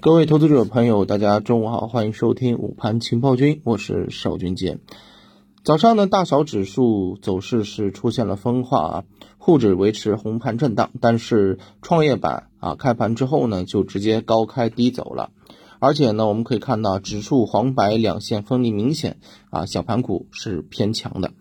各位投资者朋友，大家中午好，欢迎收听午盘情报君，我是邵军杰。早上呢，大小指数走势是出现了分化啊，沪指维持红盘震荡，但是创业板啊开盘之后呢，就直接高开低走了，而且呢，我们可以看到指数黄白两线分离明显啊，小盘股是偏强的。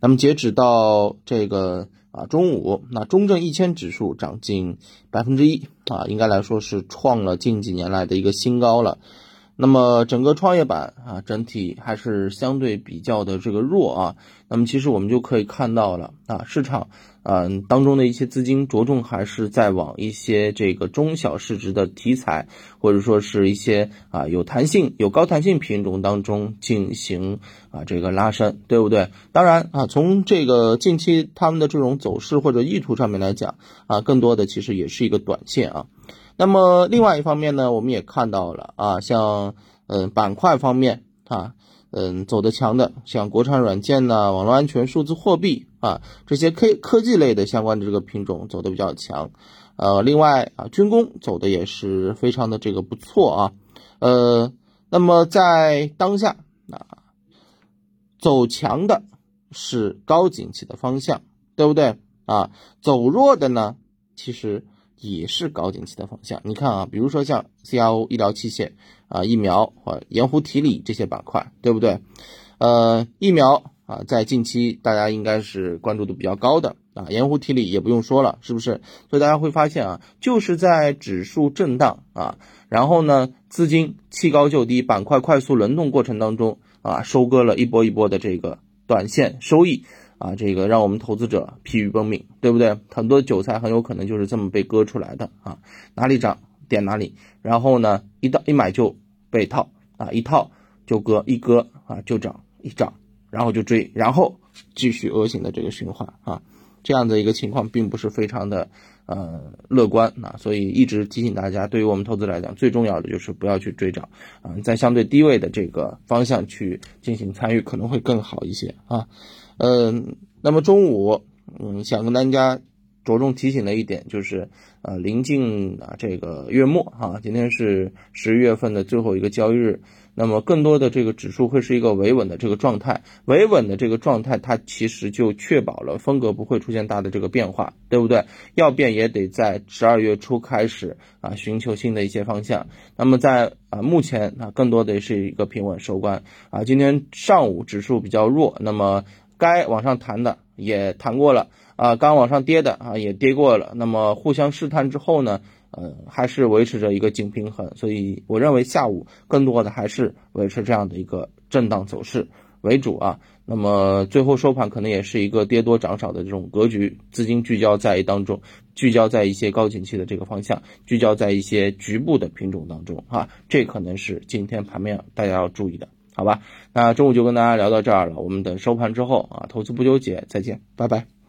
那么截止到这个。啊，中午那中证一千指数涨近百分之一啊，应该来说是创了近几年来的一个新高了。那么整个创业板啊，整体还是相对比较的这个弱啊。那么其实我们就可以看到了啊，市场嗯当中的一些资金着重还是在往一些这个中小市值的题材，或者说是一些啊有弹性、有高弹性品种当中进行啊这个拉伸，对不对？当然啊，从这个近期他们的这种走势或者意图上面来讲啊，更多的其实也是一个短线啊。那么另外一方面呢，我们也看到了啊，像嗯板块方面啊，嗯走得强的，像国产软件呢、网络安全、数字货币啊这些科科技类的相关的这个品种走的比较强，呃，另外啊军工走的也是非常的这个不错啊，呃，那么在当下啊走强的是高景气的方向，对不对啊？走弱的呢，其实。也是高景气的方向。你看啊，比如说像 CRO 医疗器械啊、疫苗或盐湖提锂这些板块，对不对？呃，疫苗啊，在近期大家应该是关注度比较高的啊。盐湖提锂也不用说了，是不是？所以大家会发现啊，就是在指数震荡啊，然后呢，资金弃高就低，板块快速轮动过程当中啊，收割了一波一波的这个短线收益。啊，这个让我们投资者疲于奔命，对不对？很多韭菜很有可能就是这么被割出来的啊，哪里涨点哪里，然后呢，一到一买就被套啊，一套就割，一割啊就涨，一涨然后就追，然后继续恶性的这个循环啊，这样的一个情况并不是非常的呃乐观啊，所以一直提醒大家，对于我们投资来讲，最重要的就是不要去追涨啊，在相对低位的这个方向去进行参与，可能会更好一些啊。嗯，那么中午，嗯，想跟大家着重提醒的一点就是，呃，临近啊这个月末哈，今天是十一月份的最后一个交易日，那么更多的这个指数会是一个维稳的这个状态，维稳的这个状态，它其实就确保了风格不会出现大的这个变化，对不对？要变也得在十二月初开始啊，寻求新的一些方向。那么在啊目前啊，更多的是一个平稳收官啊，今天上午指数比较弱，那么。该往上弹的也弹过了啊，刚往上跌的啊也跌过了。那么互相试探之后呢，呃，还是维持着一个紧平衡。所以我认为下午更多的还是维持这样的一个震荡走势为主啊。那么最后收盘可能也是一个跌多涨少的这种格局，资金聚焦在当中，聚焦在一些高景气的这个方向，聚焦在一些局部的品种当中啊，这可能是今天盘面大家要注意的。好吧，那中午就跟大家聊到这儿了。我们等收盘之后啊，投资不纠结，再见，拜拜。